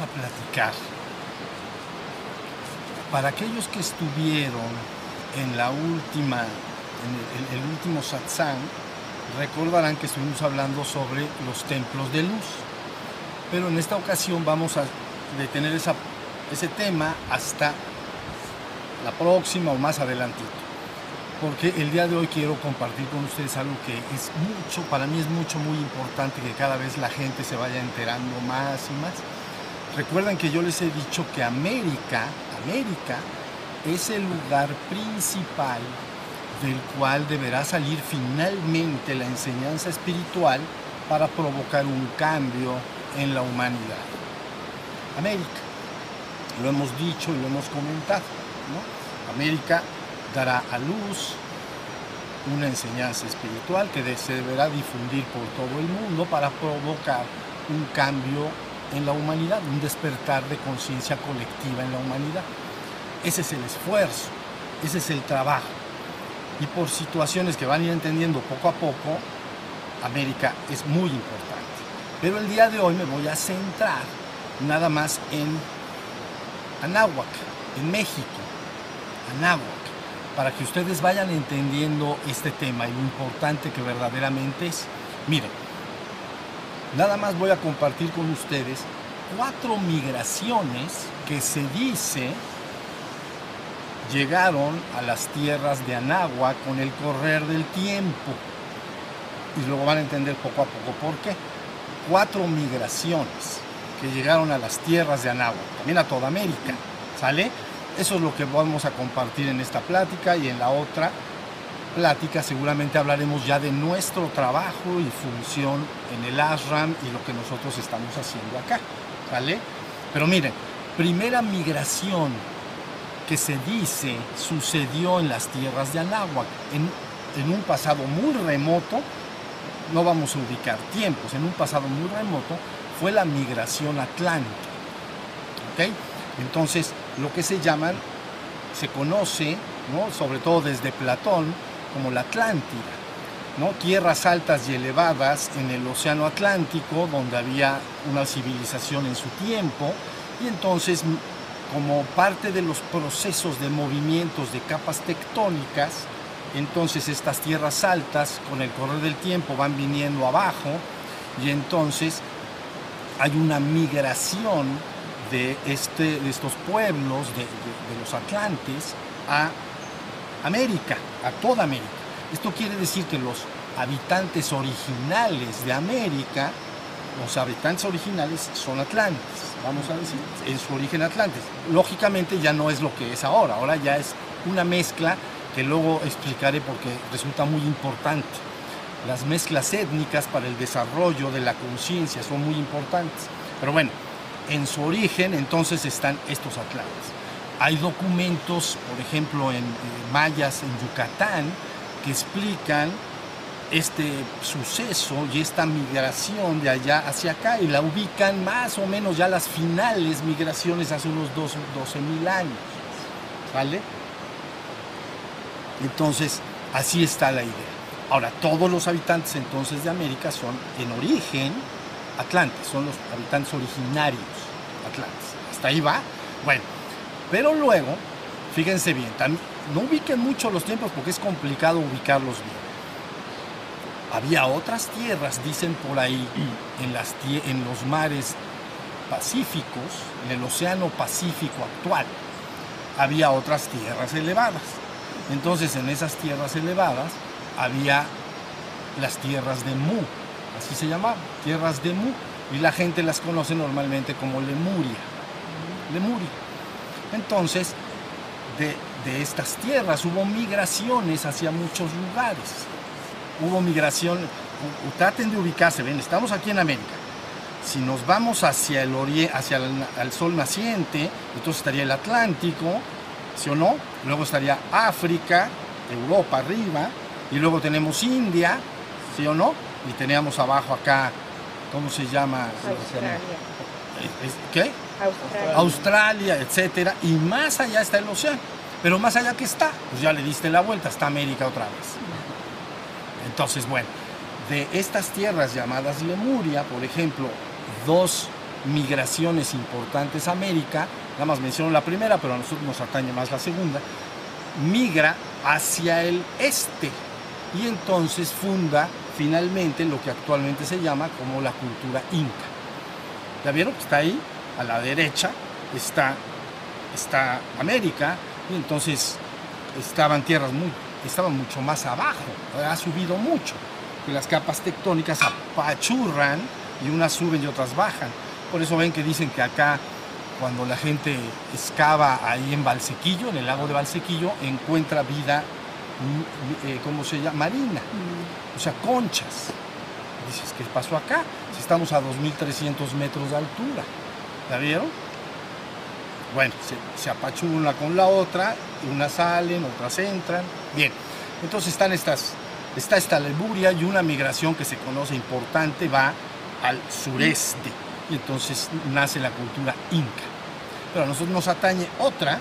a platicar. Para aquellos que estuvieron en la última, en el, último satsang, recordarán que estuvimos hablando sobre los templos de luz. Pero en esta ocasión vamos a detener ese tema hasta la próxima o más adelantito. Porque el día de hoy quiero compartir con ustedes algo que es mucho, para mí es mucho, muy importante que cada vez la gente se vaya enterando más y más. Recuerden que yo les he dicho que América, América es el lugar principal del cual deberá salir finalmente la enseñanza espiritual para provocar un cambio en la humanidad. América, lo hemos dicho y lo hemos comentado, América dará a luz una enseñanza espiritual que se deberá difundir por todo el mundo para provocar un cambio en la humanidad, un despertar de conciencia colectiva en la humanidad. Ese es el esfuerzo, ese es el trabajo. Y por situaciones que van a ir entendiendo poco a poco, América es muy importante. Pero el día de hoy me voy a centrar nada más en Anáhuac, en México. Anáhuac, para que ustedes vayan entendiendo este tema y lo importante que verdaderamente es. Miren, nada más voy a compartir con ustedes cuatro migraciones que se dice llegaron a las tierras de Anáhuac con el correr del tiempo. Y luego van a entender poco a poco por qué. Cuatro migraciones que llegaron a las tierras de Anáhuac, también a toda América. ¿Sale? Eso es lo que vamos a compartir en esta plática y en la otra plática seguramente hablaremos ya de nuestro trabajo y función en el ashram y lo que nosotros estamos haciendo acá. ¿Vale? Pero miren, primera migración que se dice sucedió en las tierras de Anáhuac, en, en un pasado muy remoto, no vamos a ubicar tiempos, en un pasado muy remoto, fue la migración atlántica. ¿Ok? Entonces, lo que se llaman, se conoce, ¿no? sobre todo desde Platón, como la Atlántida. ¿no? Tierras altas y elevadas en el Océano Atlántico, donde había una civilización en su tiempo, y entonces como parte de los procesos de movimientos de capas tectónicas, entonces estas tierras altas con el correr del tiempo van viniendo abajo y entonces hay una migración de, este, de estos pueblos, de, de los atlantes, a América, a toda América. Esto quiere decir que los habitantes originales de América, los habitantes originales son atlantes vamos a decir, en su origen Atlantis. Lógicamente ya no es lo que es ahora, ahora ya es una mezcla que luego explicaré porque resulta muy importante. Las mezclas étnicas para el desarrollo de la conciencia son muy importantes. Pero bueno, en su origen entonces están estos atlantes. Hay documentos, por ejemplo, en mayas en Yucatán, que explican este suceso y esta migración de allá hacia acá y la ubican más o menos ya las finales migraciones hace unos 12 mil años. ¿Vale? Entonces, así está la idea. Ahora, todos los habitantes entonces de América son en origen atlantes, son los habitantes originarios atlantes. Hasta ahí va. Bueno, pero luego, fíjense bien, no ubiquen mucho los tiempos porque es complicado ubicarlos bien había otras tierras, dicen por ahí, en, los mares pacíficos, en el océano Pacífico actual, había otras tierras elevadas. Entonces en esas tierras elevadas había las tierras de Mu, así se llamaban, tierras de Mu, y la gente las conoce normalmente como Lemuria. Lemuria. Entonces, de, de estas tierras hubo migraciones hacia muchos lugares hubo migración, traten de ubicarse, ven, estamos aquí en América. Si nos vamos hacia el oriente, hacia el, sol naciente, entonces estaría el Atlántico, ¿sí o no? Luego estaría África, Europa arriba, y luego tenemos India, ¿sí o no? Y teníamos abajo acá, ¿cómo se llama? Australia. ¿Qué? Australia. Australia, etcétera, y más allá está el océano. Pero más allá que está, pues ya le diste la vuelta, está América otra vez. Entonces, bueno, de estas tierras llamadas Lemuria, por ejemplo, dos migraciones importantes a América, nada más menciono la primera, pero a nosotros nos atañe más la segunda, migra hacia el este y entonces funda finalmente lo que actualmente se llama como la cultura inca. ¿Ya vieron? Está ahí, a la derecha, está, está América, y entonces estaban tierras muy, estaban mucho más abajo, ha subido mucho, que las capas tectónicas apachurran y unas suben y otras bajan. Por eso ven que dicen que acá cuando la gente excava ahí en Valsequillo, en el lago de Valsequillo, encuentra vida, mm, eh, ¿cómo se llama? Marina, o sea, conchas. Dices, ¿qué pasó acá? Si estamos a 2.300 metros de altura. ¿La vieron? Bueno, se, se apachurran una con la otra, unas salen, otras entran. Bien, entonces están estas, está esta Lemuria y una migración que se conoce importante va al sureste. Y entonces nace la cultura inca. Pero a nosotros nos atañe otra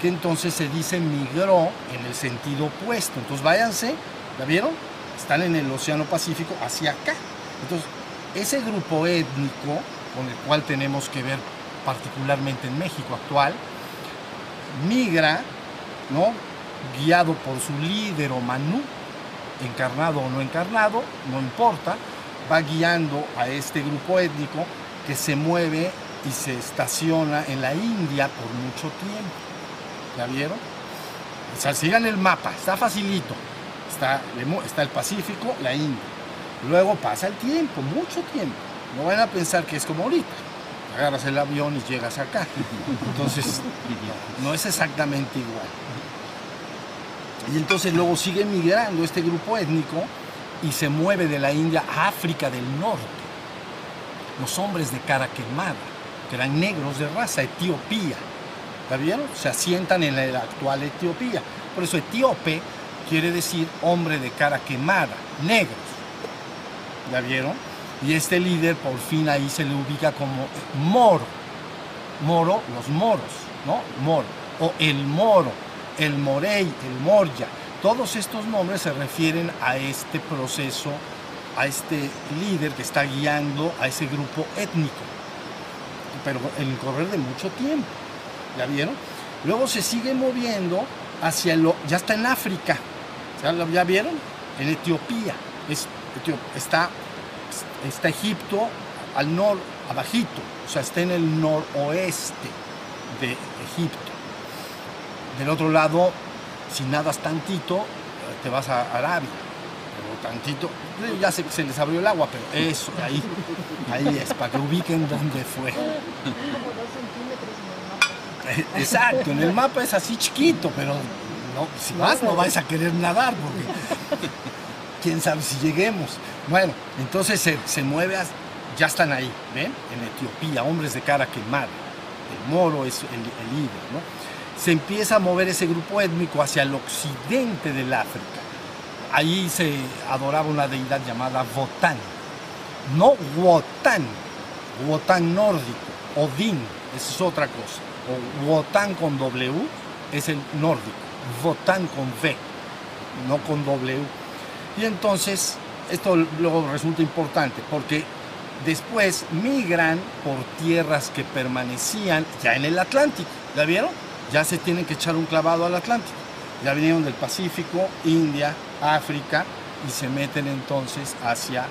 que entonces se dice migró en el sentido opuesto. Entonces váyanse, ¿la vieron? Están en el Océano Pacífico hacia acá. Entonces, ese grupo étnico con el cual tenemos que ver particularmente en México actual, migra, ¿no? guiado por su líder o manú, encarnado o no encarnado, no importa, va guiando a este grupo étnico que se mueve y se estaciona en la India por mucho tiempo. ¿Ya vieron? O sea, sigan el mapa, está facilito. Está, está el Pacífico, la India. Luego pasa el tiempo, mucho tiempo. No van a pensar que es como ahorita. Agarras el avión y llegas acá. Entonces, no, es exactamente igual. Y entonces luego sigue migrando este grupo étnico y se mueve de la India a África del Norte. Los hombres de cara quemada, que eran negros de raza, Etiopía. ¿La vieron? Se asientan en la actual Etiopía. Por eso etíope quiere decir hombre de cara quemada, negros. ¿La vieron? Y este líder por fin ahí se le ubica como moro. Moro, los moros, ¿no? Moro. O el moro, el morey, el morya. Todos estos nombres se refieren a este proceso, a este líder que está guiando a ese grupo étnico, pero en el correr de mucho tiempo. ¿Ya vieron? Luego se sigue moviendo hacia lo, ya está en África, ¿ya, ya vieron? En Etiopía, es, está, está Egipto al nor, abajito, o sea, está en el noroeste de Egipto. Del otro lado, si nadas tantito, te vas a Arabia. Pero tantito, ya se, se les abrió el agua, pero eso, ahí, ahí es, para que ubiquen dónde fue. Exacto, en el mapa es así chiquito, pero no, si vas no vais a querer nadar, porque quién sabe si lleguemos. Bueno, entonces se, se mueve, ya están ahí, ¿ven? En Etiopía, hombres de cara quemada. El moro es el, el líder, ¿no? Se empieza a mover ese grupo étnico hacia el occidente del África. Allí se adoraba una deidad llamada Votán. No Wotan, Wotan nórdico, Odín, esa es otra cosa o Wotan con W es el nórdico, Wotan con V, no con W. Y entonces esto luego resulta importante porque después migran por tierras que permanecían ya en el Atlántico. ¿La vieron? Ya se tienen que echar un clavado al Atlántico. Ya vinieron del Pacífico, India, África y se meten entonces hacia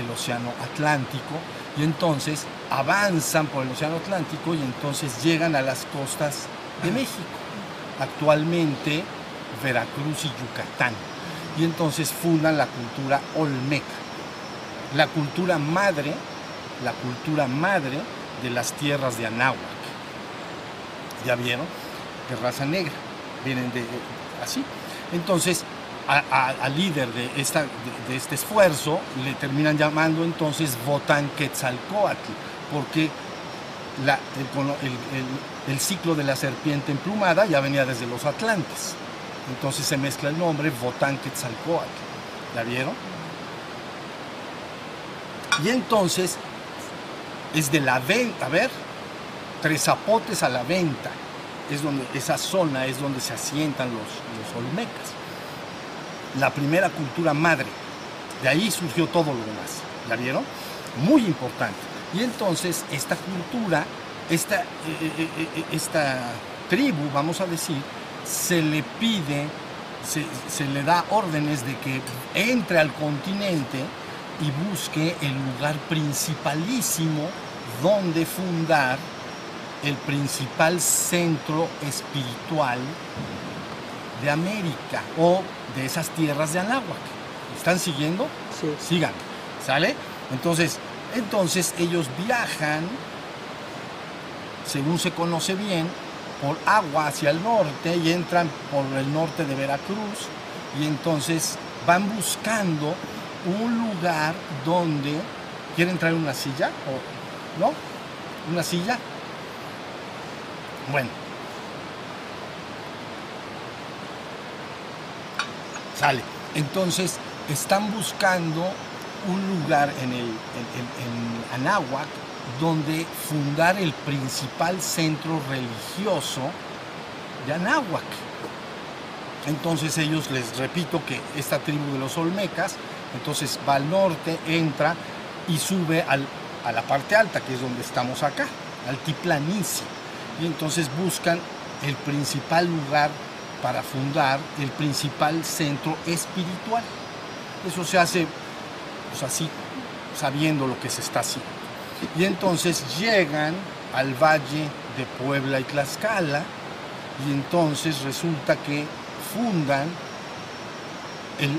el Océano Atlántico y entonces avanzan por el Océano Atlántico y entonces llegan a las costas de México, actualmente Veracruz y Yucatán. Y entonces fundan la cultura olmeca, la cultura madre, la cultura madre de las tierras de Anáhuac. ¿Ya vieron? De raza negra, vienen de así. Entonces, al líder de, esta, de, este esfuerzo le terminan llamando entonces Votan Quetzalcoatl, porque el, el, ciclo de la serpiente emplumada ya venía desde los Atlantes. Entonces se mezcla el nombre Votan Quetzalcoatl. ¿La vieron? Y entonces es de la venta, a ver, Tres Zapotes a la venta, es donde, esa zona es donde se asientan los, olmecas la primera cultura madre. De ahí surgió todo lo demás. ¿La vieron? Muy importante. Y entonces esta cultura, esta, eh, eh, eh, esta tribu, vamos a decir, se le pide, se, se le da órdenes de que entre al continente y busque el lugar principalísimo donde fundar el principal centro espiritual de América o de esas tierras de Anáhuac. ¿Están siguiendo? Sí. Sigan, ¿sale? Entonces, entonces ellos viajan, según se conoce bien, por agua hacia el norte y entran por el norte de Veracruz. Y entonces van buscando un lugar donde quieren traer una silla o no una silla. Bueno. Sale. Entonces están buscando un lugar en el en, en- Anáhuac donde fundar el principal centro religioso de Anáhuac entonces ellos les repito que esta tribu de los Olmecas, entonces va al norte, entra y sube al- a la parte alta, que es donde estamos acá, altiplanicie. Y entonces buscan el principal lugar para fundar el principal centro espiritual. Eso se hace pues así, sabiendo lo que se está haciendo. Y entonces llegan al valle de Puebla y Tlaxcala, y entonces resulta que fundan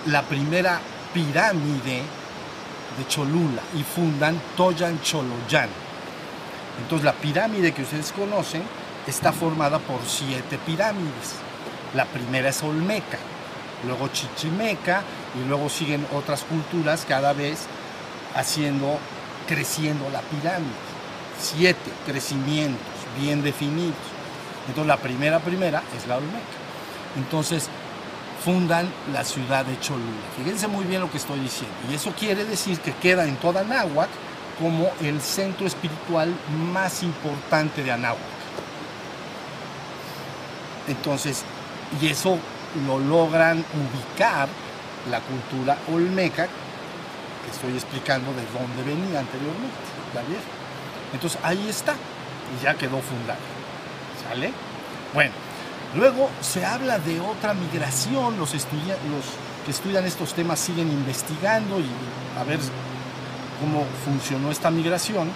la primera pirámide de Cholula y fundan Toyan Choloyan. Entonces la pirámide que ustedes conocen está formada por siete pirámides. La primera es Olmeca, luego Chichimeca y luego siguen otras culturas cada vez haciendo, creciendo la pirámide. Siete crecimientos bien definidos. Entonces la primera primera es la Olmeca. Entonces fundan la ciudad de Cholula. Fíjense muy bien lo que estoy diciendo. Y eso quiere decir que queda en toda Anáhuac como el centro espiritual más importante de Anáhuac. Entonces, y eso lo logran ubicar la cultura olmeca, estoy explicando de dónde venía anteriormente, ¿ya vieron? Entonces ahí está, y ya quedó fundada. ¿Sale? Bueno, luego se habla de otra migración, los, que estudian estos temas siguen investigando y a ver cómo funcionó esta migración.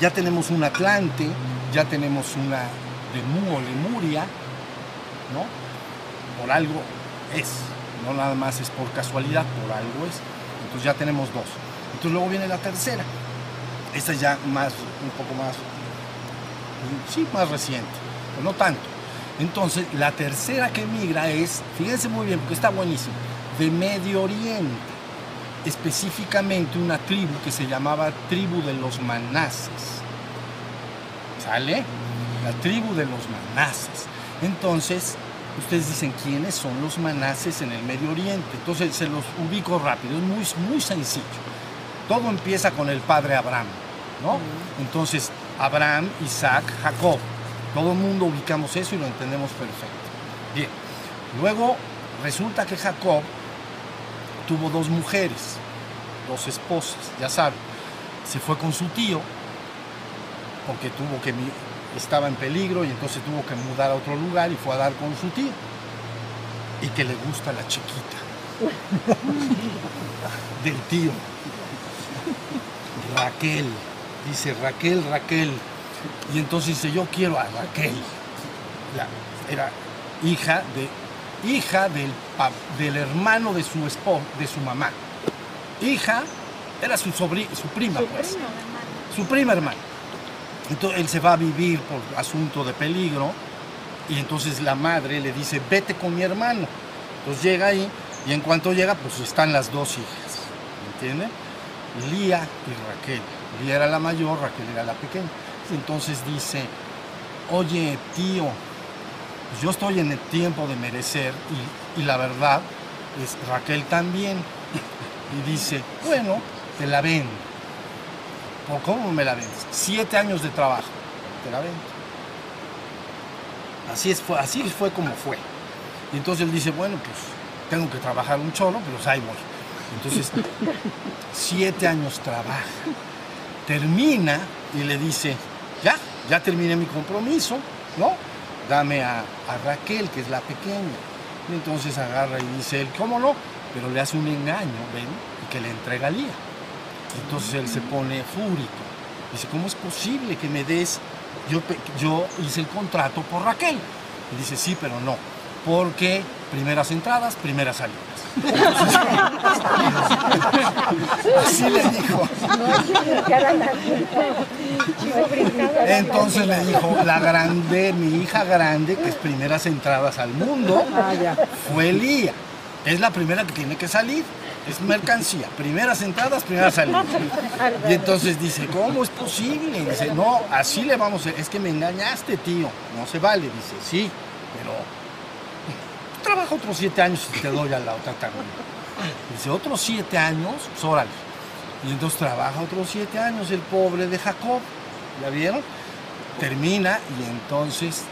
Ya tenemos un Atlante, ya tenemos una o Lemuria, ¿no? Por algo es, no nada más es por casualidad, por algo es. Entonces ya tenemos dos. Entonces luego viene la tercera. Esta es ya más, un poco más, sí, más reciente, pero no tanto. Entonces la tercera que migra es, fíjense muy bien, porque está buenísimo, de Medio Oriente. Específicamente una tribu que se llamaba tribu de los manases. ¿Sale? La tribu de los manases. Entonces, ustedes dicen quiénes son los manases en el Medio Oriente. Entonces se los ubico rápido, es muy, muy sencillo. Todo empieza con el padre Abraham, ¿no? Entonces, Abraham, Isaac, Jacob. Todo el mundo ubicamos eso y lo entendemos perfecto. Bien, luego resulta que Jacob tuvo dos mujeres, dos esposas, ya saben. Se fue con su tío porque tuvo que estaba en peligro y entonces tuvo que mudar a otro lugar y fue a dar con su tío. Y que le gusta la chiquita del tío. Raquel. Dice Raquel, Raquel. Y entonces dice, yo quiero a Raquel. La- era hija de hija del, pa- del hermano de su esposo, de su mamá. Hija, era su sobri- su prima, pues. Su prima hermana. Entonces él se va a vivir por asunto de peligro y entonces la madre le dice, vete con mi hermano. Entonces llega ahí y en cuanto llega, pues están las dos hijas. ¿Me entiende? Lía y Raquel. Lía era la mayor, Raquel era la pequeña. Entonces dice, oye tío, yo estoy en el tiempo de merecer y, y la verdad es Raquel también. Y dice, bueno, te la vendo. ¿Por cómo me la vendes? Siete años de trabajo, te la vendo. Así, es, fue, así fue como fue. Y entonces él dice, bueno, pues tengo que trabajar un cholo, pero pues ahí voy. Entonces, siete años trabaja. termina y le dice, ya, ya terminé mi compromiso, ¿no? Dame a, a Raquel, que es la pequeña. Y entonces agarra y dice él, ¿cómo no? Pero le hace un engaño, ¿ven? Y que le entrega a Lía. Entonces él se pone fúrico. Dice, ¿cómo es posible que me des? Yo, yo hice el contrato por Raquel. Y dice, sí, pero no. Porque primeras entradas, primeras salidas. Así le dijo. Entonces le dijo, la grande, mi hija grande, que es primeras entradas al mundo, fue Lía. Es la primera que tiene que salir. Es mercancía. Primeras entradas, primeras salidas. Y entonces dice, ¿cómo es posible? Dice, no, así le vamos a... Es que me engañaste, tío. No se vale. Dice, sí, pero trabaja otros siete años y te doy a la otra también. Dice, otros siete años, pues órale. Y entonces trabaja otros siete años el pobre de Jacob. ¿Ya vieron? Termina y entonces,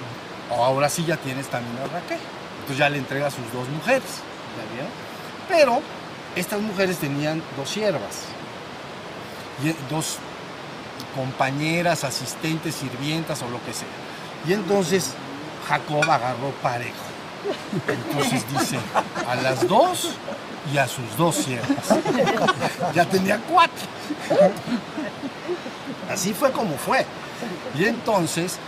ahora sí ya tienes también a Raquel. Entonces ya le entrega a sus dos mujeres. ¿Ya vieron? Pero estas mujeres tenían dos siervas. Dos compañeras, asistentes, sirvientas o lo que sea. Y entonces Jacob agarró parejo. Entonces dice, a las dos y a sus dos siervas. Ya tenía cuatro. Así fue como fue. Y entonces,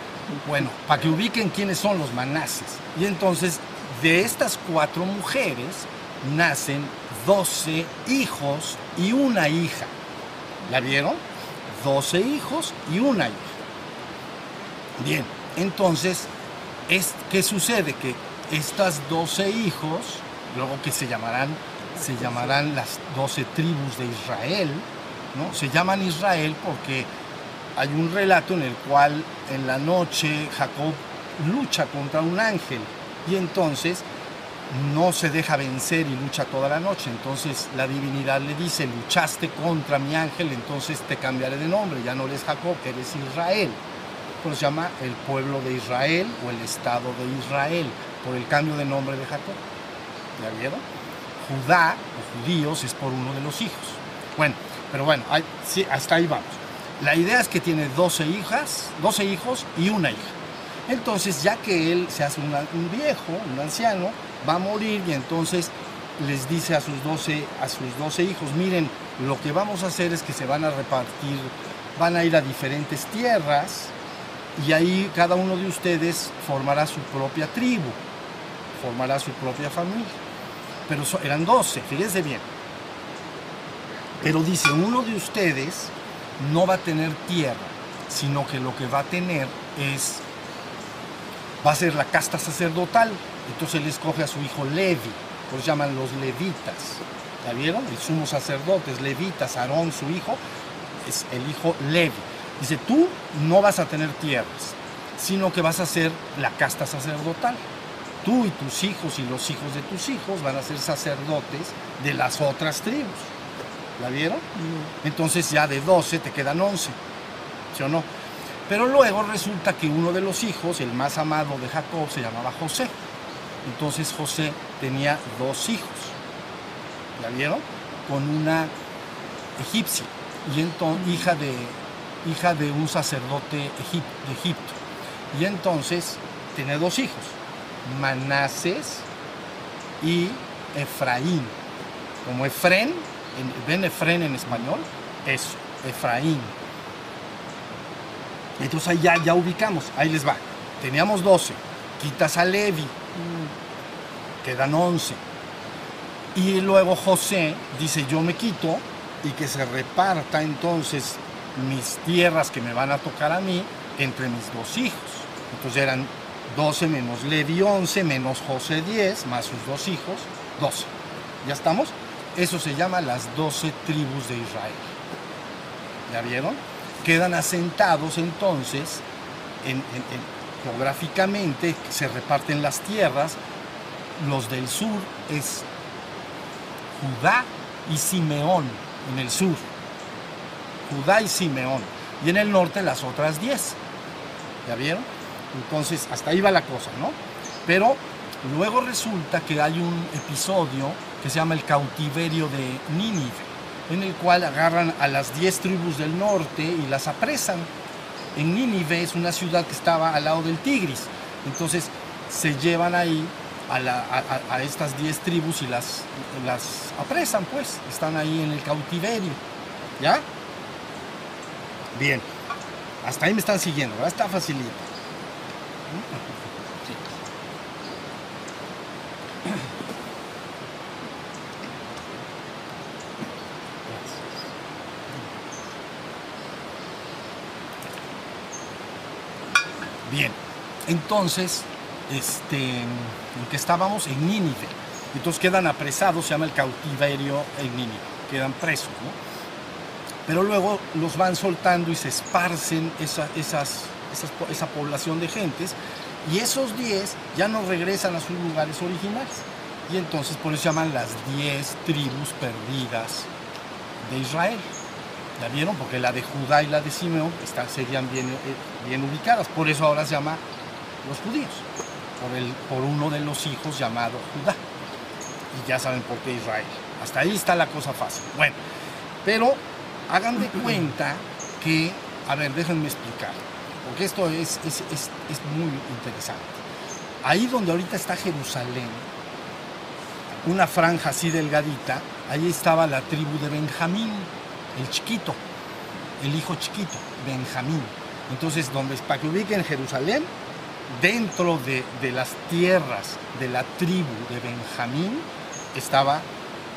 bueno, para que ubiquen quiénes son los manases. Y entonces, de estas cuatro mujeres nacen 12 hijos y una hija. ¿La vieron? 12 hijos y una hija. Bien, entonces, es, ¿qué sucede? Que estas 12 hijos, luego que se llamarán, se llamarán las 12 tribus de Israel, ¿no? Se llaman Israel porque hay un relato en el cual en la noche Jacob lucha contra un ángel y entonces no se deja vencer y lucha toda la noche. Entonces la divinidad le dice, luchaste contra mi ángel, entonces te cambiaré de nombre, ya no eres Jacob, eres Israel. Pues llama el pueblo de Israel o el estado de Israel, por el cambio de nombre de Jacob. ¿Ya vieron? Judá o judíos es por uno de los hijos. Bueno, pero bueno, hay- hasta ahí vamos. La idea es que tiene 12 hijas, 12 hijos y una hija. Entonces, ya que él se hace un viejo, un anciano, va a morir y entonces les dice a sus 12, a sus 12 hijos, miren, lo que vamos a hacer es que se van a repartir, van a ir a diferentes tierras y ahí cada uno de ustedes formará su propia tribu, formará su propia familia. Pero eran 12, fíjense bien. Pero dice, uno de ustedes no va a tener tierra, sino que lo que va a tener es, va a ser la casta sacerdotal. Entonces él escoge a su hijo Levi, eso llaman los levitas. ¿Ya vieron? El sumo sacerdote es levitas, Aarón, su hijo, es el hijo Levi. Dice, tú no vas a tener tierras, sino que vas a ser la casta sacerdotal. Tú y tus hijos y los hijos de tus hijos van a ser sacerdotes de las otras tribus. ¿La vieron? Entonces ya de 12 te quedan 11. ¿Sí o no? Pero luego resulta que uno de los hijos, el más amado de Jacob, se llamaba José. Entonces José tenía dos hijos. ¿La vieron? Con una egipcia. Y entonces, hija de, hija de un sacerdote de Egipto. Y entonces tiene dos hijos, Manases y Efraín. Como Efren, en- ven Efren en español, eso, Efraín. Entonces ahí ya, ya ubicamos, ahí les va. Teníamos 12, quitas a Levi, quedan 11. Y luego José dice, yo me quito y que se reparta entonces mis tierras que me van a tocar a mí entre mis dos hijos. Entonces eran 12 menos Levi 11 menos José 10 más sus dos hijos, 12. ¿Ya estamos? Eso se llama las 12 tribus de Israel. ¿Ya vieron? Quedan asentados entonces, en- en- en- geográficamente se reparten las tierras. Los del sur es Judá y Simeón en el sur. Judá y Simeón. Y en el norte las otras 10. ¿Ya vieron? Entonces, hasta ahí va la cosa, ¿no? Pero luego resulta que hay un episodio que se llama el cautiverio de Nínive. en el cual agarran a las 10 tribus del norte y las apresan. En Nínive es una ciudad que estaba al lado del Tigris. Entonces se llevan ahí a, estas 10 tribus y las, apresan, pues. Están ahí en el cautiverio. ¿Ya? Bien. Hasta ahí me están siguiendo. Está facilito. Entonces, este, ¿en qué estábamos? En Nínive. Entonces quedan apresados, se llama el cautiverio en Nínive, quedan presos, ¿no? Pero luego los van soltando y se esparcen esa, esas, esa población de gentes y esos 10 ya no regresan a sus lugares originales. Y entonces por eso se llaman las 10 tribus perdidas de Israel. ¿Ya vieron? Porque la de Judá y la de Simeón están, serían bien, eh, bien ubicadas. Por eso ahora se llama los judíos. Por, el, por uno de los hijos llamado Judá. Y ya saben por qué Israel. Hasta ahí está la cosa fácil. Bueno, pero hagan de cuenta que, a ver, déjenme explicar, porque esto es, es, muy interesante. Ahí donde ahorita está Jerusalén, una franja así delgadita, ahí estaba la tribu de Benjamín, el chiquito, el hijo chiquito, Benjamín. Entonces, donde, para que ubiquen Jerusalén, dentro de, de, las tierras de la tribu de Benjamín estaba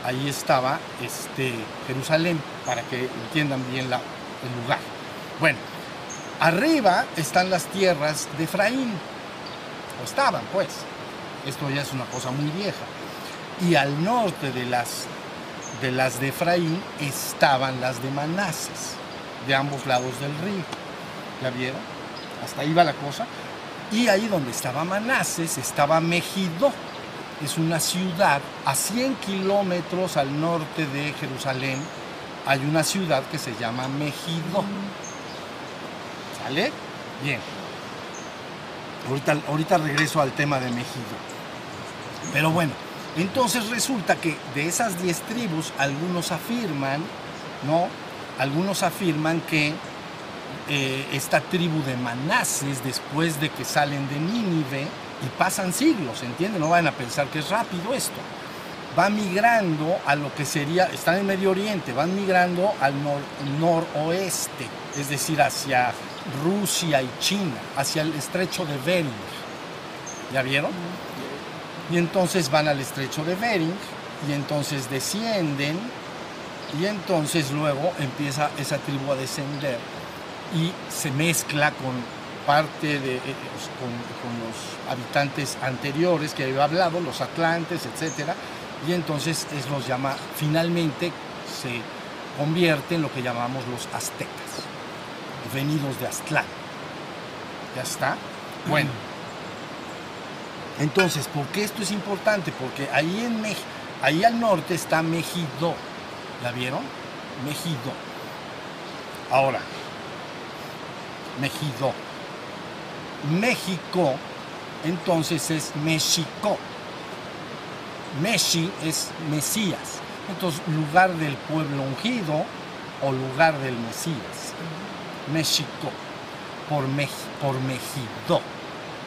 ahí estaba este, Jerusalén, para que entiendan bien el lugar. Bueno, arriba están las tierras de Efraín, o estaban pues, esto ya es una cosa muy vieja. Y al norte de las de, las de Efraín estaban las de Manases, de ambos lados del río. ¿Ya vieron? Hasta ahí va la cosa. Y ahí donde estaba Manases estaba Megido es una ciudad a 100 kilómetros al norte de Jerusalén. Hay una ciudad que se llama Megido. ¿Sale? Bien. Ahorita, ahorita regreso al tema de Megido. Pero bueno, entonces resulta que de esas 10 tribus, algunos afirman, ¿no? Algunos afirman que eh, esta tribu de Manases, después de que salen de Nínive, y pasan siglos, ¿entienden? No van a pensar que es rápido esto. Va migrando a lo que sería, están en Medio Oriente, van migrando al noroeste, es decir, hacia Rusia y China, hacia el estrecho de Bering. ¿Ya vieron? Y entonces van al estrecho de Bering y entonces descienden y entonces luego empieza esa tribu a descender y se mezcla con parte de, eh, con, los habitantes anteriores que había hablado, los atlantes, etc. Y entonces es, los llama, finalmente se convierte en lo que llamamos los aztecas, venidos de Aztlán. ¿Ya está? Bueno. Entonces, ¿por qué esto es importante? Porque ahí, en ahí al norte está Mejido. ¿La vieron? Mejido. Ahora, Mejido. México, entonces es México. Meshi es Mesías. Entonces, lugar del pueblo ungido o lugar del Mesías. México, por, por Mejido.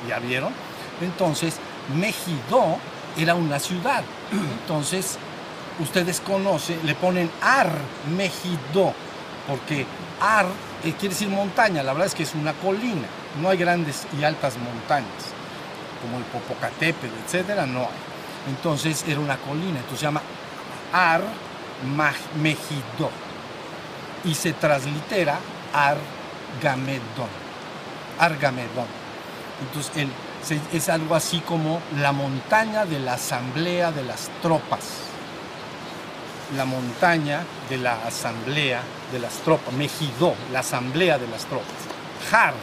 ¿Ya vieron? Entonces, Mejido era una ciudad. Entonces, ustedes conocen, le ponen Ar Mejido, porque Ar eh, quiere decir montaña, la verdad es que es una colina no hay grandes y altas montañas, como el Popocatépetl, etcétera, no hay. Entonces era una colina, entonces se llama Ar Mejido y se translitera Argamedón. Argamedón. Entonces es algo así como la montaña de la asamblea de las tropas. La montaña de la asamblea de las tropas. Mejidó, la asamblea de las tropas. Har,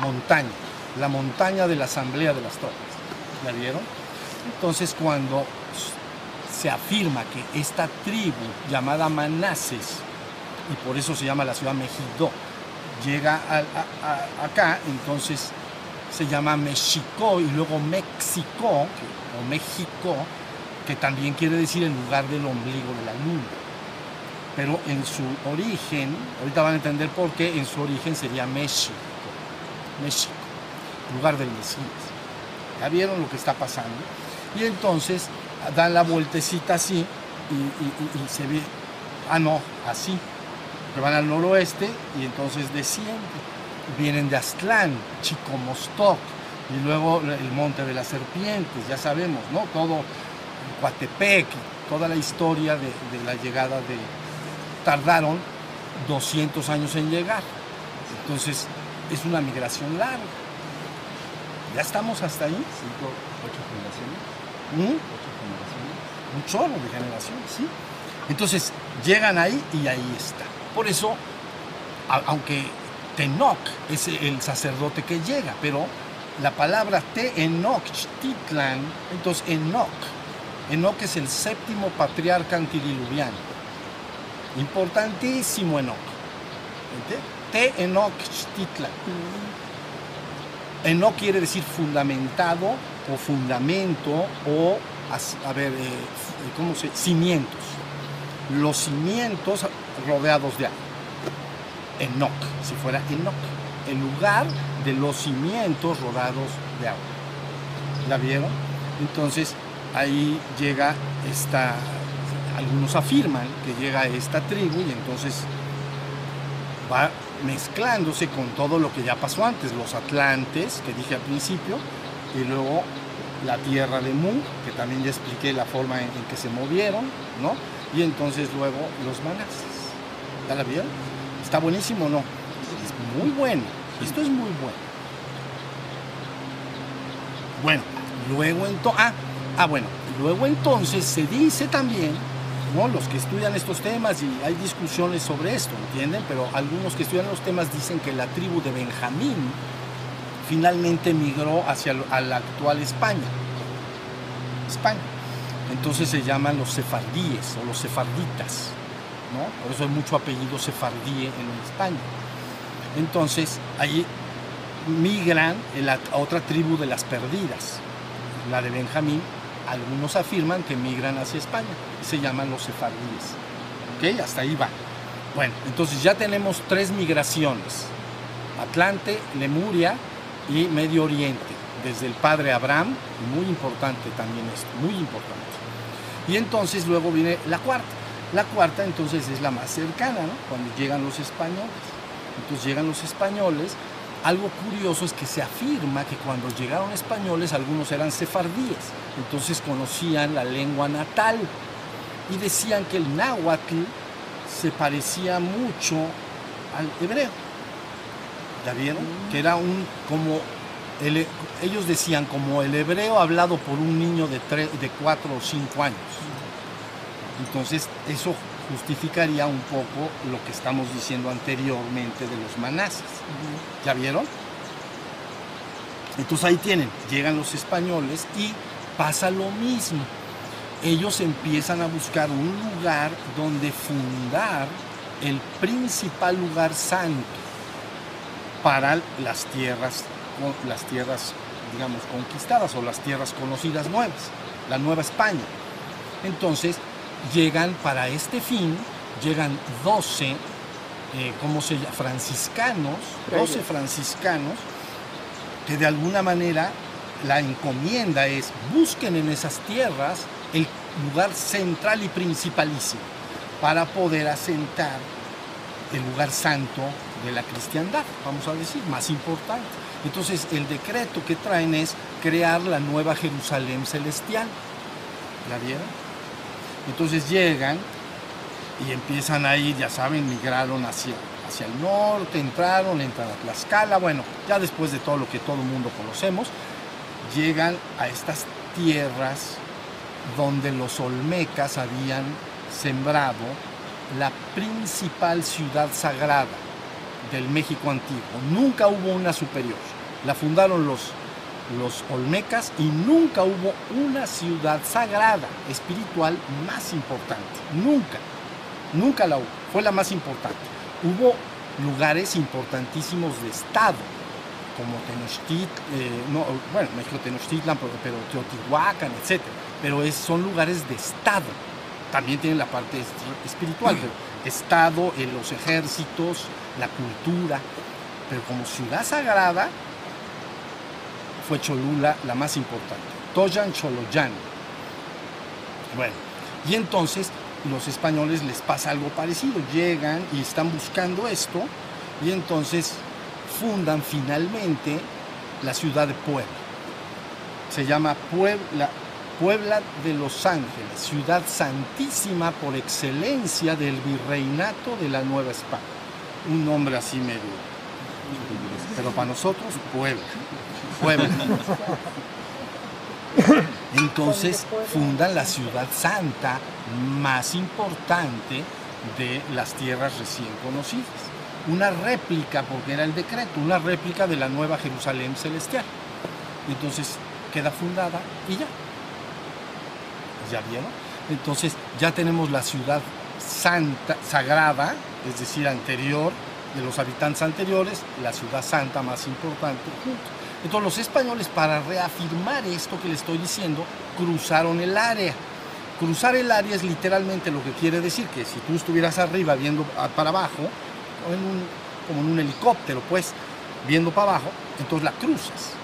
montaña, la montaña de la asamblea de las tropas. ¿La vieron? Entonces cuando se afirma que esta tribu llamada Manases, y por eso se llama la ciudad Mejido, llega acá, entonces se llama México y luego México, o México, que también quiere decir el lugar del ombligo de la luna. Pero en su origen, ahorita van a entender por qué, en su origen sería México, México, lugar del Mesías. ¿Ya vieron lo que está pasando? Y entonces dan la vueltecita así y, se ve, ah no, así, que van al noroeste y entonces descienden. Vienen de Aztlán, Chicomostoc, y luego el Monte de las Serpientes, ya sabemos, ¿no? Todo Coatepec, toda la historia de, la llegada de... Tardaron 200 años en llegar. Entonces, es una migración larga. ¿Ya estamos hasta ahí? Cinco, ocho generaciones. ¿Mm? Ocho generaciones. Un chorro de generaciones, sí. Entonces, llegan ahí y ahí está. Por eso, aunque Tenoch es el sacerdote que llega, pero la palabra Te Enoch, Titlan, entonces Enoch. Enoch es el séptimo patriarca antidiluviano. Importantísimo Enoch. Te Enoch Titlan. Enoch quiere decir fundamentado o fundamento o, a ver, eh, ¿cómo se? Cimientos. Los cimientos rodeados de agua. Enoch, si fuera Enoch. El lugar de los cimientos rodados de agua. ¿La vieron? Entonces ahí llega esta, algunos afirman que llega esta tribu y entonces va mezclándose con todo lo que ya pasó antes, los atlantes que dije al principio, y luego la tierra de Mu, que también ya expliqué la forma en, que se movieron, ¿no? Y entonces luego los manases. ¿Ya la? ¿Está buenísimo o no? Es muy bueno. Esto es muy bueno. Bueno, luego entonces, ah, ah, bueno, luego entonces se dice también, ¿no? Los que estudian estos temas y hay discusiones sobre esto, ¿entienden? Pero algunos que estudian los temas dicen que la tribu de Benjamín finalmente migró hacia la actual España. España. Entonces se llaman los sefardíes o los sefarditas, ¿no? Por eso hay mucho apellido sefardí en España. Entonces, allí migran la otra tribu de las perdidas, la de Benjamín. Algunos afirman que migran hacia España, se llaman los sefardíes. ¿Ok? Hasta ahí va. Bueno, entonces ya tenemos tres migraciones: Atlante, Lemuria y Medio Oriente, desde el padre Abraham, muy importante también esto, muy importante. Y entonces luego viene la cuarta. La cuarta entonces es la más cercana, ¿no? Cuando llegan los españoles. Entonces llegan los españoles. Algo curioso es que se afirma que cuando llegaron españoles algunos eran sefardíes, entonces conocían la lengua natal y decían que el náhuatl se parecía mucho al hebreo. ¿Ya vieron? Que era un como ellos decían como el hebreo hablado por un niño de, de 4 o 5 años. Entonces eso justificaría un poco lo que estamos diciendo anteriormente de los manases. ¿Ya vieron? Entonces ahí tienen, llegan los españoles y pasa lo mismo. Ellos empiezan a buscar un lugar donde fundar el principal lugar santo para las tierras, las tierras, digamos, conquistadas o las tierras conocidas nuevas, la Nueva España. Entonces, llegan para este fin, llegan 12, eh, ¿cómo se llama? Franciscanos, 12 franciscanos, que de alguna manera la encomienda es busquen en esas tierras el lugar central y principalísimo para poder asentar el lugar santo de la cristiandad, vamos a decir, más importante. Entonces el decreto que traen es crear la nueva Jerusalén celestial. ¿La vieron? Entonces llegan y empiezan a ir, ya saben, migraron hacia, hacia el norte, entraron, entran a Tlaxcala, bueno, ya después de todo lo que todo el mundo conocemos, llegan a estas tierras donde los olmecas habían sembrado la principal ciudad sagrada del México antiguo. Nunca hubo una superior. La fundaron los los olmecas y nunca hubo una ciudad sagrada, espiritual más importante. Nunca, nunca la hubo. Fue la más importante. Hubo lugares importantísimos de Estado, como Tenochtitlan, eh, no, bueno, México Tenochtitlan, pero, Teotihuacán, etc. Pero es, son lugares de Estado. También tienen la parte espiritual, Estado, en los ejércitos, la cultura, pero como ciudad sagrada fue Cholula la más importante, Toyan Choloyan. Bueno, y entonces los españoles les pasa algo parecido, llegan y están buscando esto y entonces fundan finalmente la ciudad de Puebla. Se llama Puebla, Puebla de Los Ángeles, ciudad santísima por excelencia del virreinato de la Nueva España. Un nombre así medio. Pero para nosotros, Puebla. Entonces fundan la ciudad santa más importante de las tierras recién conocidas. Una réplica, porque era el decreto, una réplica de la nueva Jerusalén celestial. Entonces queda fundada y ya. ¿Ya vieron? Entonces ya tenemos la ciudad santa, sagrada, es decir, anterior, de los habitantes anteriores, la ciudad santa más importante Entonces los españoles, para reafirmar esto que les estoy diciendo, cruzaron el área. Cruzar el área es literalmente lo que quiere decir que si tú estuvieras arriba viendo para abajo, como en un helicóptero, pues, viendo para abajo, entonces la cruzas.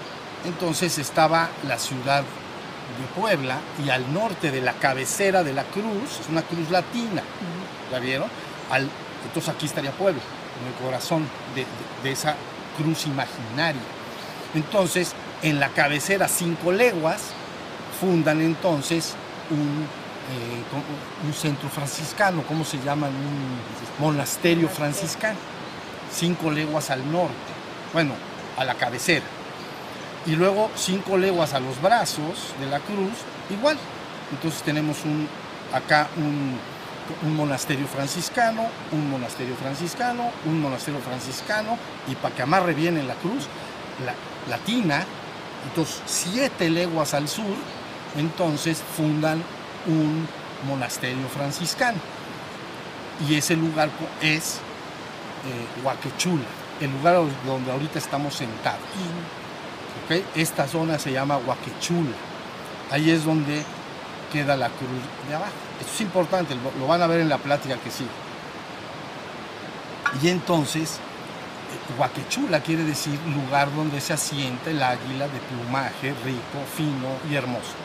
Entonces estaba la ciudad de Puebla y al norte de la cabecera de la cruz, es una cruz latina, ¿la vieron? Al, entonces aquí estaría Puebla, en el corazón de, esa cruz imaginaria. Entonces, en la cabecera cinco leguas, fundan entonces un, eh, un centro franciscano, ¿cómo se llama? Un monasterio franciscano, cinco leguas al norte, bueno, a la cabecera y luego cinco leguas a los brazos de la cruz, igual. Entonces tenemos un, acá un, monasterio franciscano, un monasterio franciscano, un monasterio franciscano, y para que amarre bien en la cruz, la, latina, entonces siete leguas al sur, entonces fundan un monasterio franciscano. Y ese lugar es eh, Huaquechula, el lugar donde ahorita estamos sentados. Esta zona se llama Huaquechula. Ahí es donde queda la cruz de abajo. Esto es importante, lo, van a ver en la plática que sigue. Y entonces, Huaquechula quiere decir lugar donde se asienta el águila de plumaje rico, fino y hermoso.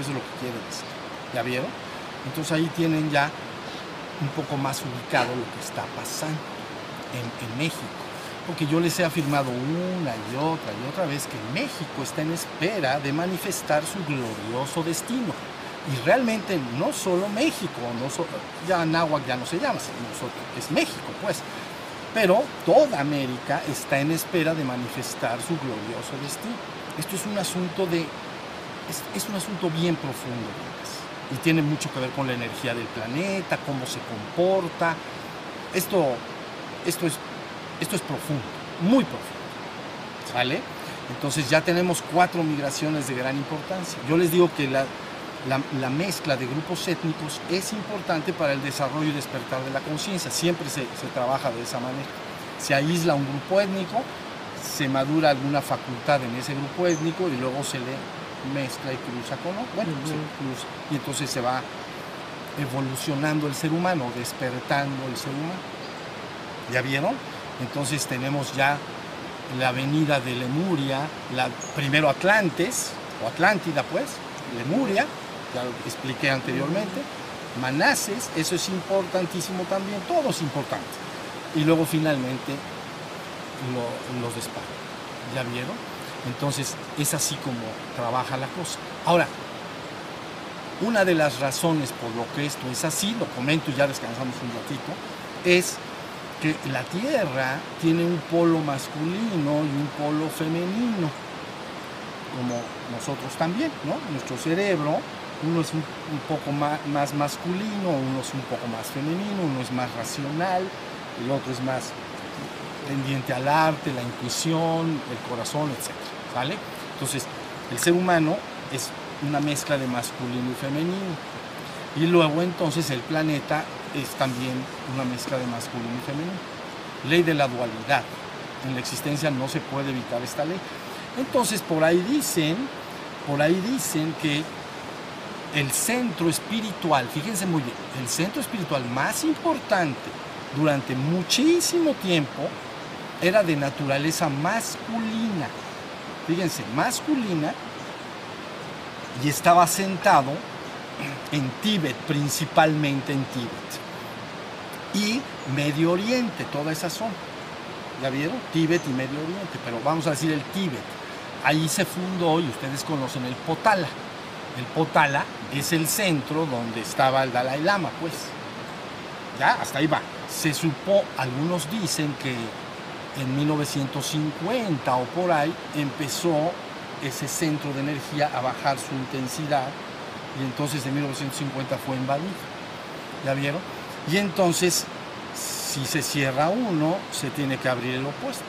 Eso es lo que quiere decir. ¿Ya vieron? Entonces ahí tienen ya un poco más ubicado lo que está pasando en México porque yo les he afirmado una y otra y otra vez que México está en espera de manifestar su glorioso destino. Y realmente no solo México, ya Anáhuac ya no se llama, es México pues, pero toda América está en espera de manifestar su glorioso destino. Esto es un asunto de, es, un asunto bien profundo, y tiene mucho que ver con la energía del planeta, cómo se comporta. Esto, esto es esto es profundo, muy profundo. ¿Sale? Entonces ya tenemos cuatro migraciones de gran importancia. Yo les digo que la, la, mezcla de grupos étnicos es importante para el desarrollo y despertar de la conciencia. Siempre se, se, trabaja de esa manera. Se aísla un grupo étnico, se madura alguna facultad en ese grupo étnico y luego se le mezcla y cruza con otro. Bueno, se cruza. Y entonces se va evolucionando el ser humano, despertando el ser humano. ¿Ya vieron? Entonces tenemos ya la avenida de Lemuria, la, primero Atlantes, o Atlántida pues, Lemuria, ya lo expliqué anteriormente, Manases, eso es importantísimo también, todo es importante. Y luego finalmente los de España, ¿ya vieron? Entonces es así como trabaja la cosa. Ahora, una de las razones por lo que esto es así, lo comento y ya descansamos un ratito, es que la Tierra tiene un polo masculino y un polo femenino, como nosotros también, ¿no? Nuestro cerebro, uno es un, poco más, masculino, uno es un poco más femenino, uno es más racional, el otro es más tendiente al arte, la intuición, el corazón, etc. Entonces, el ser humano es una mezcla de masculino y femenino. Y luego entonces el planeta es también una mezcla de masculino y femenino. Ley de la dualidad. En la existencia no se puede evitar esta ley. Entonces por ahí dicen, por ahí dicen que el centro espiritual, fíjense muy bien, el centro espiritual más importante durante muchísimo tiempo era de naturaleza masculina. Fíjense, masculina y estaba sentado en Tíbet, principalmente en Tíbet. Y Medio Oriente, toda esa zona. ¿Ya vieron? Tíbet y Medio Oriente, pero vamos a decir el Tíbet. Ahí se fundó, y ustedes conocen el Potala. El Potala es el centro donde estaba el Dalai Lama, pues. Ya, hasta ahí va. Se supo, algunos dicen que en 1950 o por ahí empezó ese centro de energía a bajar su intensidad y entonces en 1950 fue invadido. ¿Ya vieron? Y entonces, si se cierra uno, se tiene que abrir el opuesto.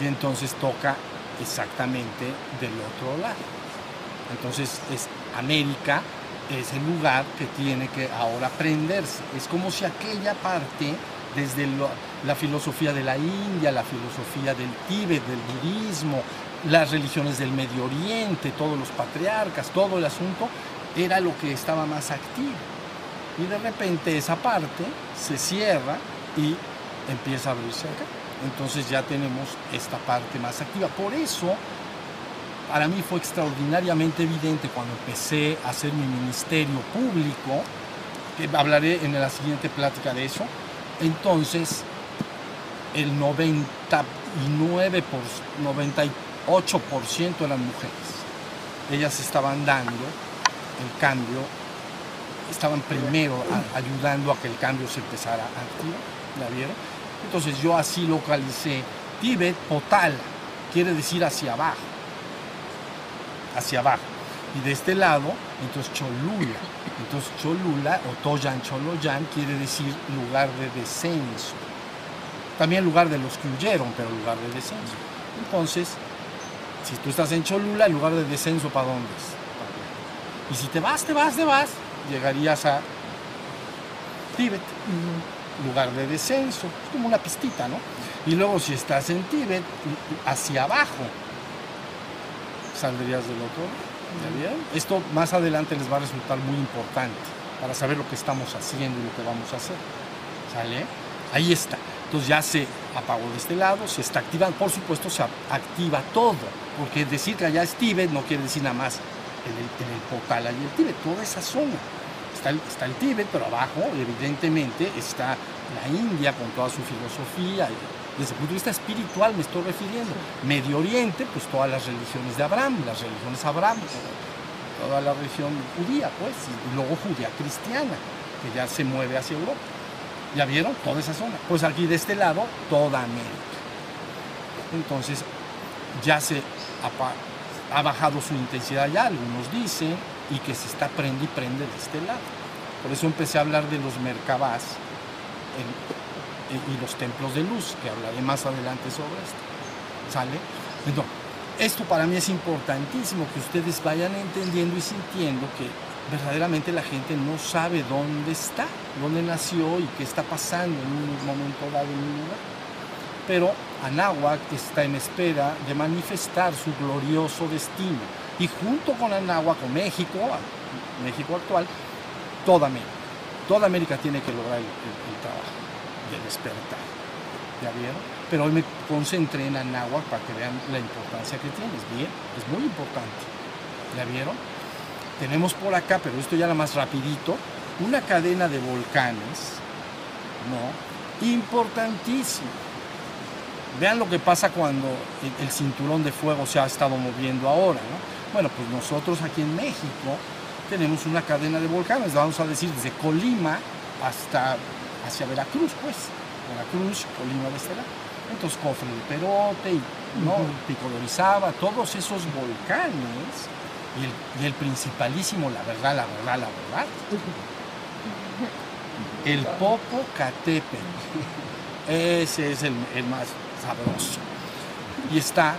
Y entonces toca exactamente del otro lado. Entonces, es América es el lugar que tiene que ahora aprenderse. Es como si aquella parte, desde la filosofía de la India, la filosofía del Tíbet, del budismo, las religiones del Medio Oriente, todos los patriarcas, todo el asunto, era lo que estaba más activo. Y de repente esa parte se cierra y empieza a abrirse acá. Entonces ya tenemos esta parte más activa. Por eso, para mí fue extraordinariamente evidente cuando empecé a hacer mi ministerio público, que hablaré en la siguiente plática de eso. Entonces, el 99 por 8% eran mujeres. Ellas estaban dando el cambio, estaban primero ayudando a que el cambio se empezara a activar. ¿La vieron? Entonces yo así localicé Tíbet Potal, quiere decir hacia abajo. Hacia abajo. Y de este lado, entonces Cholula. Entonces Cholula o Toyan Choloyan quiere decir lugar de descenso. También lugar de los que huyeron, pero lugar de descenso. Entonces, si tú estás en Cholula, el lugar de descenso, ¿para dónde es? Y si te vas, te vas, te vas, llegarías a Tíbet, lugar de descenso, es como una pistita, ¿no? Y luego si estás en Tíbet, hacia abajo, saldrías del otro lado. Esto más adelante les va a resultar muy importante para saber lo que estamos haciendo y lo que vamos a hacer. ¿Sale? Ahí está. Entonces ya se apagó de este lado, se está activando, por supuesto se activa todo, porque decir que allá es Tíbet no quiere decir nada más en el, en el Potala y el Tíbet, toda esa zona. Está el, está el Tíbet, pero abajo evidentemente está la India con toda su filosofía, desde el punto de vista espiritual me estoy refiriendo. Medio Oriente, pues todas las religiones de Abraham, las religiones Abraham, toda la religión judía, pues, y luego judía cristiana, que ya se mueve hacia Europa. ¿Ya vieron? Toda esa zona. Pues aquí de este lado, toda América. Entonces, ya se ha, bajado su intensidad ya, algunos dicen, y que se está prende y prende de este lado. Por eso empecé a hablar de los merkabás y los templos de luz, que hablaré más adelante sobre esto. ¿Sale? Entonces, esto para mí es importantísimo, que ustedes vayan entendiendo y sintiendo que verdaderamente la gente no sabe dónde está, dónde nació y qué está pasando en un momento dado en un lugar. Pero Anáhuac está en espera de manifestar su glorioso destino. Y junto con Anáhuac, con México, México actual, toda América. Toda América tiene que lograr el, trabajo de despertar. ¿Ya vieron? Pero hoy me concentré en Anáhuac para que vean la importancia que tiene. Es bien, es muy importante. ¿Ya vieron? Tenemos por acá, pero esto ya la más rapidito, una cadena de volcanes, ¿no? Importantísimo. Vean lo que pasa cuando el, cinturón de fuego se ha estado moviendo ahora, ¿no? Bueno, pues nosotros aquí en México tenemos una cadena de volcanes, vamos a decir desde Colima hasta hacia Veracruz, pues. Veracruz, Colima de este lado. Entonces, Cofre de Perote, ¿no? Pico de Orizaba, todos esos volcanes y el, principalísimo, la verdad, la verdad, la verdad, el Popocatépetl. Ese es el, más sabroso. Y está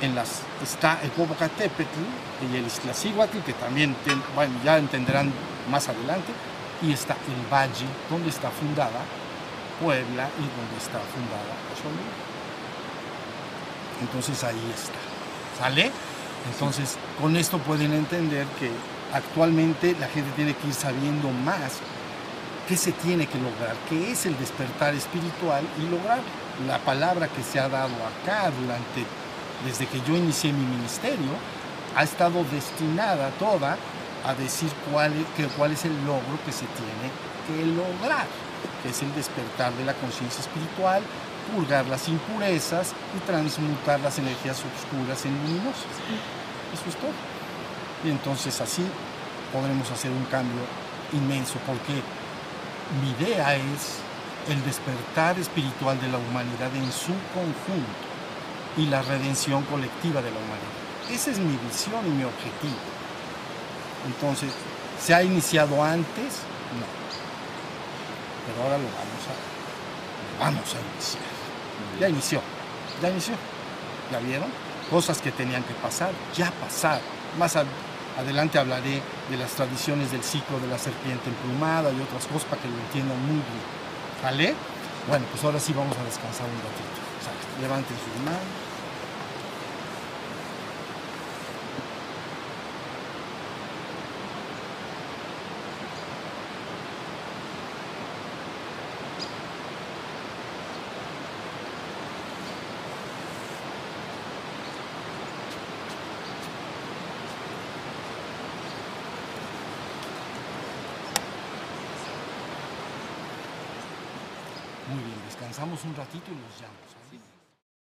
en las está el Popocatépetl y el Iztaccíhuatl, que también bueno, ya entenderán más adelante, y está el valle donde está fundada Puebla y donde está fundada Cholula. Entonces ahí está. ¿Sale? Entonces, con esto pueden entender que actualmente la gente tiene que ir sabiendo más qué se tiene que lograr, qué es el despertar espiritual y lograr la palabra que se ha dado acá durante, desde que yo inicié mi ministerio, ha estado destinada toda a decir cuál es, que, cuál es el logro que se tiene que lograr, que es el despertar de la conciencia espiritual, purgar las impurezas y transmutar las energías oscuras en luminosas. Eso es todo. Y entonces así podremos hacer un cambio inmenso, porque mi idea es el despertar espiritual de la humanidad en su conjunto y la redención colectiva de la humanidad. Esa es mi visión y mi objetivo. Entonces, ¿se ha iniciado antes? No. Pero ahora lo vamos a, lo vamos a iniciar. Ya inició, ya inició. ¿Ya vieron? Cosas que tenían que pasar, ya pasaron. Más a- adelante hablaré de las tradiciones del ciclo de la serpiente emplumada y otras cosas para que lo entiendan muy bien. ¿Vale? Bueno, pues ahora sí vamos a descansar un ratito. Sale. Levanten sus manos. Muy bien, descansamos un ratito y los llamo.